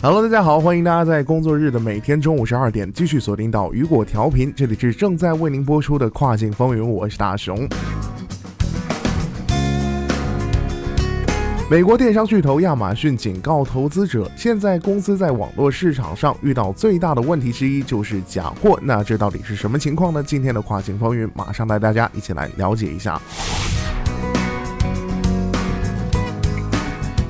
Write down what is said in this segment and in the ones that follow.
Hello，大家好，欢迎大家在工作日的每天中午十二点继续锁定到雨果调频，这里是正在为您播出的跨境风云，我是大熊。美国电商巨头亚马逊警告投资者，现在公司在网络市场上遇到最大的问题之一就是假货。那这到底是什么情况呢？今天的跨境风云马上带大家一起来了解一下。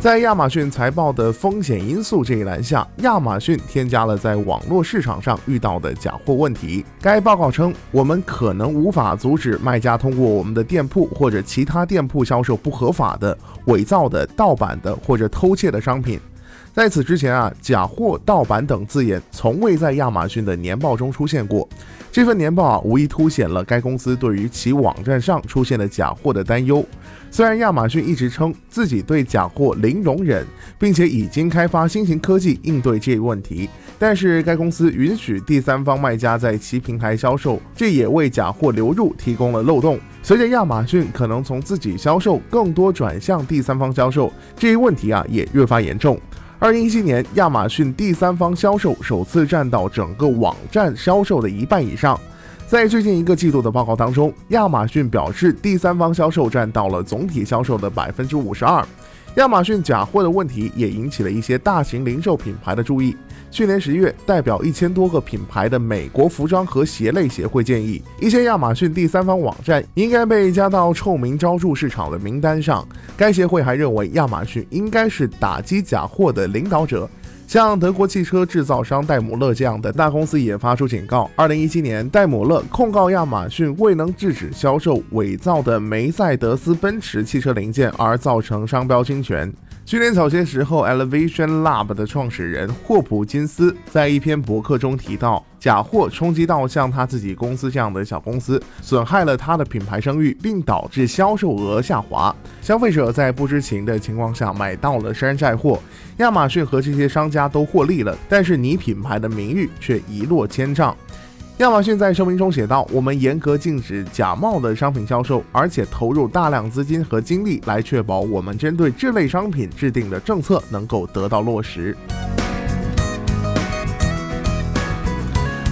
在亚马逊财报的风险因素这一栏下，亚马逊添加了在网络市场上遇到的假货问题。该报告称，我们可能无法阻止卖家通过我们的店铺或者其他店铺销售不合法的、伪造的、盗版的或者偷窃的商品。在此之前啊，假货、盗版等字眼从未在亚马逊的年报中出现过。这份年报啊，无疑凸显了该公司对于其网站上出现的假货的担忧。虽然亚马逊一直称自己对假货零容忍，并且已经开发新型科技应对这一问题，但是该公司允许第三方卖家在其平台销售，这也为假货流入提供了漏洞。随着亚马逊可能从自己销售更多转向第三方销售，这一问题啊也越发严重。二零一七年，亚马逊第三方销售首次占到整个网站销售的一半以上。在最近一个季度的报告当中，亚马逊表示，第三方销售占到了总体销售的百分之五十二。亚马逊假货的问题也引起了一些大型零售品牌的注意。去年十月，代表一千多个品牌的美国服装和鞋类协会建议，一些亚马逊第三方网站应该被加到臭名昭著市场的名单上。该协会还认为，亚马逊应该是打击假货的领导者。像德国汽车制造商戴姆勒这样的大公司也发出警告。二零一七年，戴姆勒控告亚马逊未能制止销售伪造的梅赛德斯奔驰汽车零件，而造成商标侵权。去年早些时候，Elevation Lab 的创始人霍普金斯在一篇博客中提到，假货冲击到像他自己公司这样的小公司，损害了他的品牌声誉，并导致销售额下滑。消费者在不知情的情况下买到了山寨货，亚马逊和这些商家都获利了，但是你品牌的名誉却一落千丈。亚马逊在声明中写道：“我们严格禁止假冒的商品销售，而且投入大量资金和精力来确保我们针对这类商品制定的政策能够得到落实。”